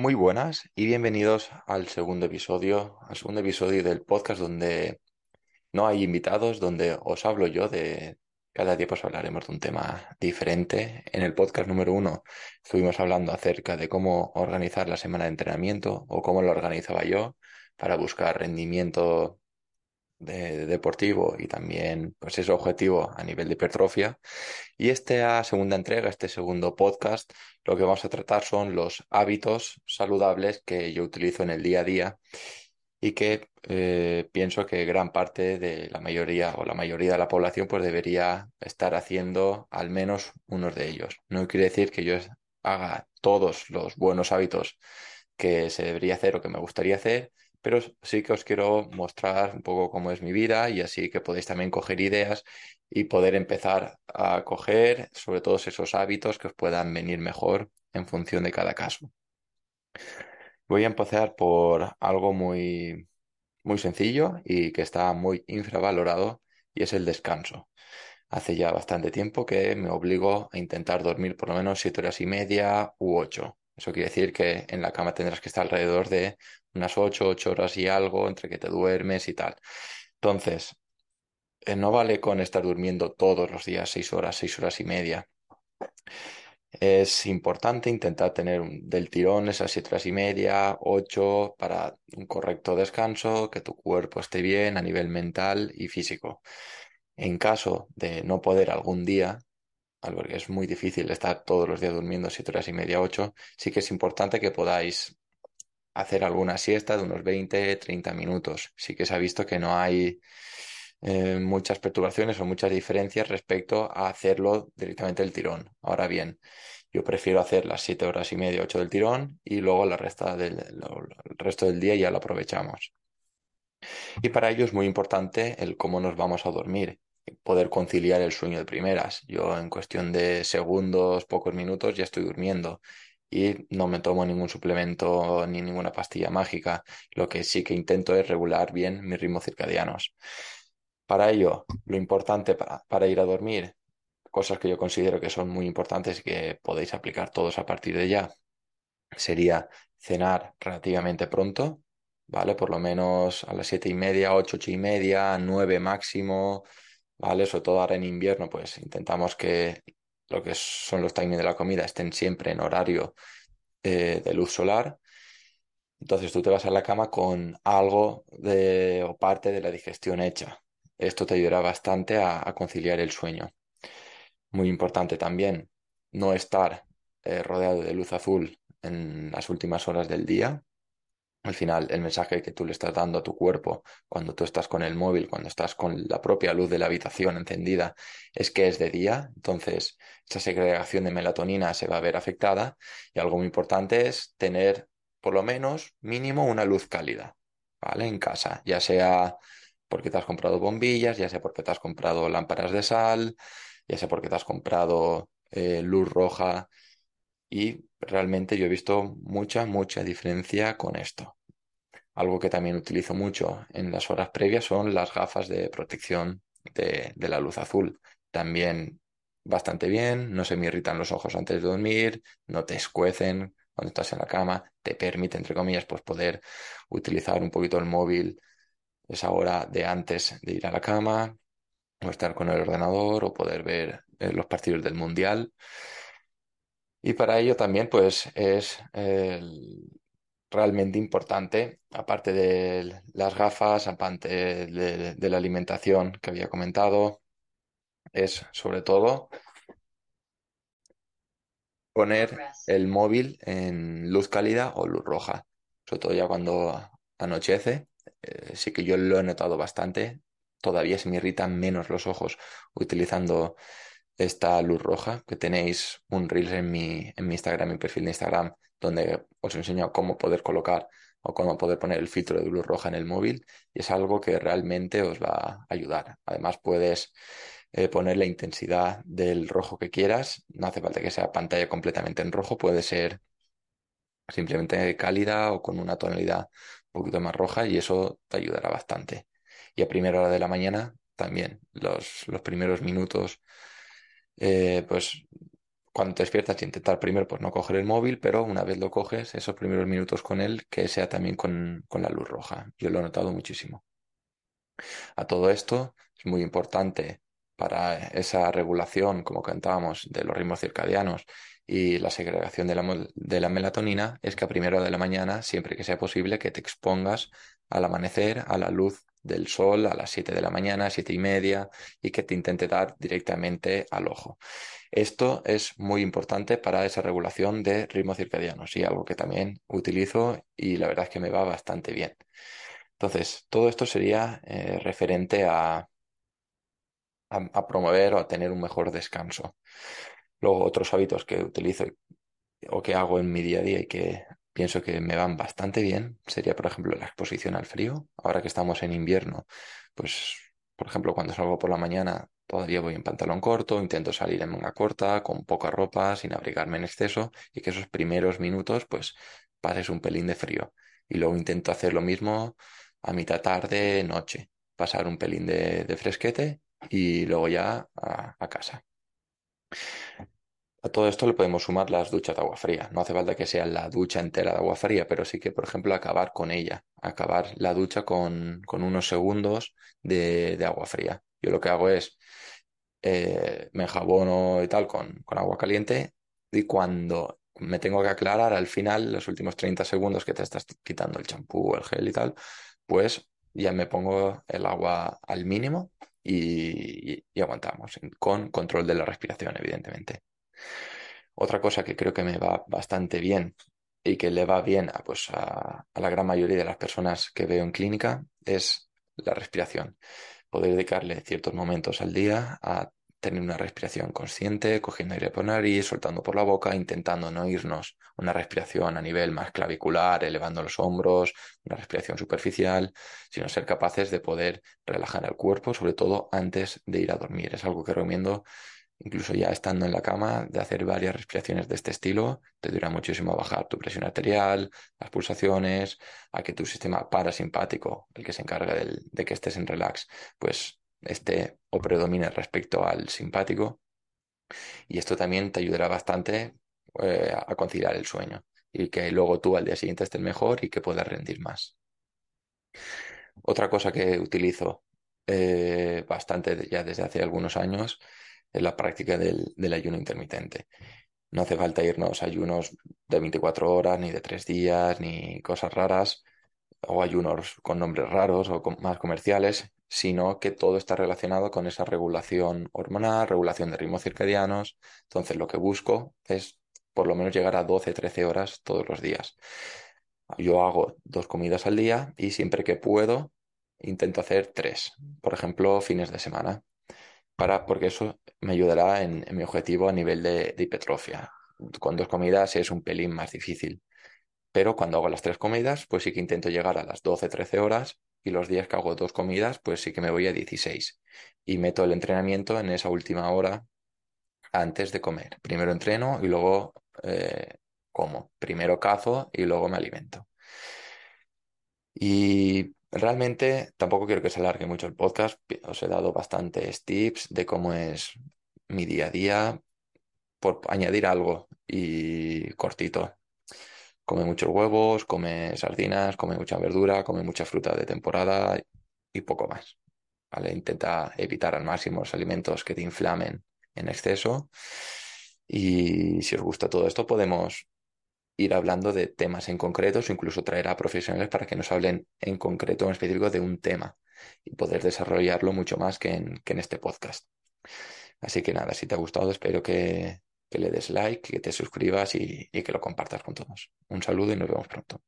Muy buenas y bienvenidos al segundo episodio, al segundo episodio del podcast donde no hay invitados, donde os hablo yo de cada día pues hablaremos de un tema diferente. En el podcast número uno estuvimos hablando acerca de cómo organizar la semana de entrenamiento o cómo lo organizaba yo para buscar rendimiento de- deportivo y también pues ese objetivo a nivel de hipertrofia. Y esta segunda entrega, este segundo podcast, lo que vamos a tratar son los hábitos saludables que yo utilizo en el día a día y que eh, pienso que gran parte de la mayoría o la mayoría de la población pues debería estar haciendo al menos unos de ellos. No quiere decir que yo haga todos los buenos hábitos que se debería hacer o que me gustaría hacer, pero sí que os quiero mostrar un poco cómo es mi vida y así que podéis también coger ideas y poder empezar a coger sobre todos esos hábitos que os puedan venir mejor en función de cada caso. Voy a empezar por algo muy, muy sencillo y que está muy infravalorado y es el descanso. Hace ya bastante tiempo que me obligo a intentar dormir por lo menos siete horas y media u ocho. Eso quiere decir que en la cama tendrás que estar alrededor de unas ocho, ocho horas y algo entre que te duermes y tal. Entonces, eh, no vale con estar durmiendo todos los días seis horas, seis horas y media. Es importante intentar tener un- del tirón esas siete horas y media, ocho, para un correcto descanso, que tu cuerpo esté bien a nivel mental y físico. En caso de no poder algún día, al porque es muy difícil estar todos los días durmiendo siete horas y media, ocho, sí que es importante que podáis hacer alguna siesta de unos 20, 30 minutos. Sí que se ha visto que no hay eh, muchas perturbaciones o muchas diferencias respecto a hacerlo directamente del tirón. Ahora bien, yo prefiero hacer las 7 horas y media, 8 del tirón y luego la resta del, el resto del día ya lo aprovechamos. Y para ello es muy importante el cómo nos vamos a dormir, poder conciliar el sueño de primeras. Yo en cuestión de segundos, pocos minutos ya estoy durmiendo y no me tomo ningún suplemento ni ninguna pastilla mágica. Lo que sí que intento es regular bien mis ritmos circadianos. Para ello, lo importante para, ir a dormir, cosas que yo considero que son muy importantes y que podéis aplicar todos a partir de ya, sería cenar relativamente pronto, ¿vale? Por lo menos a las siete y media, ocho, ocho y media, nueve máximo, ¿vale? Sobre todo ahora en invierno, pues intentamos que lo que son los timings de la comida estén siempre en horario eh, de luz solar. Entonces tú te vas a la cama con algo de, o parte de la digestión hecha. Esto te ayudará bastante a, conciliar el sueño. Muy importante también no estar eh, rodeado de luz azul en las últimas horas del día. Al final, el mensaje que tú le estás dando a tu cuerpo cuando tú estás con el móvil, cuando estás con la propia luz de la habitación encendida, es que es de día. Entonces, esa segregación de melatonina se va a ver afectada. Y algo muy importante es tener, por lo menos, mínimo una luz cálida, ¿vale? En casa, ya sea porque te has comprado bombillas, ya sea porque te has comprado lámparas de sal, ya sea porque te has comprado eh, luz roja y realmente yo he visto mucha, mucha diferencia con esto. Algo que también utilizo mucho en las horas previas son las gafas de protección de, de la luz azul. También bastante bien, no se me irritan los ojos antes de dormir, no te escuecen cuando estás en la cama, te permite, entre comillas, pues poder utilizar un poquito el móvil esa hora de antes de ir a la cama, o estar con el ordenador, o poder ver eh, los partidos del Mundial. Y para ello también, pues, es realmente importante, aparte de las gafas, aparte de, de la alimentación que había comentado, es sobre todo poner el móvil en luz cálida o luz roja, sobre todo ya cuando anochece. eh, sí que yo lo he notado bastante. Todavía se me irritan menos los ojos utilizando esta luz roja, que tenéis un Reels en mi, en mi Instagram, mi perfil de Instagram, donde os enseño cómo poder colocar o cómo poder poner el filtro de luz roja en el móvil y es algo que realmente os va a ayudar. Además puedes eh, poner la intensidad del rojo que quieras, no hace falta que sea pantalla completamente en rojo, puede ser simplemente cálida o con una tonalidad un poquito más roja y eso te ayudará bastante. Y a primera hora de la mañana también, los, los primeros minutos, eh, pues cuando te despiertas, intentar primero pues no coger el móvil, pero una vez lo coges, esos primeros minutos con él, que sea también con, con la luz roja. Yo lo he notado muchísimo. A todo esto es muy importante para esa regulación, como contábamos, de los ritmos circadianos y la segregación de la, de la melatonina, es que a primera de la mañana, siempre que sea posible, que te expongas al amanecer, a la luz del sol a las 7 de la mañana, siete y media, y que te intente dar directamente al ojo. Esto es muy importante para esa regulación de ritmos circadianos y algo que también utilizo y la verdad es que me va bastante bien. Entonces, todo esto sería eh, referente a, a, promover o a tener un mejor descanso. Luego, otros hábitos que utilizo o que hago en mi día a día y que pienso que me van bastante bien sería, por ejemplo, la exposición al frío. Ahora que estamos en invierno, pues, por ejemplo, cuando salgo por la mañana, todavía voy en pantalón corto, intento salir en manga corta, con poca ropa, sin abrigarme en exceso, y que esos primeros minutos, pues, pases un pelín de frío. Y luego intento hacer lo mismo a mitad tarde, noche, pasar un pelín de, fresquete y luego ya a casa. A todo esto le podemos sumar las duchas de agua fría. No hace falta que sea la ducha entera de agua fría, pero sí que, por ejemplo, acabar con ella, acabar la ducha con, unos segundos de, agua fría. Yo lo que hago es eh, me enjabono y tal con, agua caliente y cuando me tengo que aclarar al final, los últimos 30 segundos que te estás quitando el champú, el gel y tal, pues ya me pongo el agua al mínimo y aguantamos, con control de la respiración, evidentemente. Otra cosa que creo que me va bastante bien y que le va bien a, pues, a, la gran mayoría de las personas que veo en clínica es la respiración. Poder dedicarle ciertos momentos al día a tener una respiración consciente, cogiendo aire por nariz, soltando por la boca, intentando no irnos una respiración a nivel más clavicular, elevando los hombros, una respiración superficial, sino ser capaces de poder relajar el cuerpo, sobre todo antes de ir a dormir. Es algo que recomiendo incluso ya estando en la cama, de hacer varias respiraciones de este estilo, te ayudará muchísimo a bajar tu presión arterial, las pulsaciones, a que tu sistema parasimpático, el que se encarga de que estés en relax, pues esté o predomine respecto al simpático. Y esto también te ayudará bastante eh, a conciliar el sueño y que luego tú al día siguiente estés mejor y que puedas rendir más. Otra cosa que utilizo eh, bastante ya desde hace algunos años es la práctica del, ayuno intermitente. No hace falta irnos a ayunos de 24 horas, ni de 3 días, ni cosas raras, o ayunos con nombres raros o más comerciales, sino que todo está relacionado con esa regulación hormonal, regulación de ritmos circadianos. Entonces, lo que busco es por lo menos llegar a 12, 13 horas todos los días. Yo hago dos comidas al día y siempre que puedo intento hacer tres, por ejemplo, fines de semana porque eso me ayudará en, mi objetivo a nivel de, hipertrofia. Con dos comidas es un pelín más difícil. Pero cuando hago las tres comidas, pues sí que intento llegar a las 12-13 horas y los días que hago dos comidas, pues sí que me voy a 16. Y meto el entrenamiento en esa última hora antes de comer. Primero entreno y luego eh, como. Primero cazo y luego me alimento. Y Realmente tampoco quiero que se alargue mucho el podcast. Os he dado bastantes tips de cómo es mi día a día, por añadir algo y cortito. Come muchos huevos, come sardinas, come mucha verdura, come mucha fruta de temporada y poco más. ¿Vale? Intenta evitar al máximo los alimentos que te inflamen en exceso. Y si os gusta todo esto, podemos ir hablando de temas en concretos o incluso traer a profesionales para que nos hablen en concreto, en específico, de un tema y poder desarrollarlo mucho más que en, este podcast. Así que nada, si te ha gustado, espero que, le des like, que te suscribas y que lo compartas con todos. Un saludo y nos vemos pronto.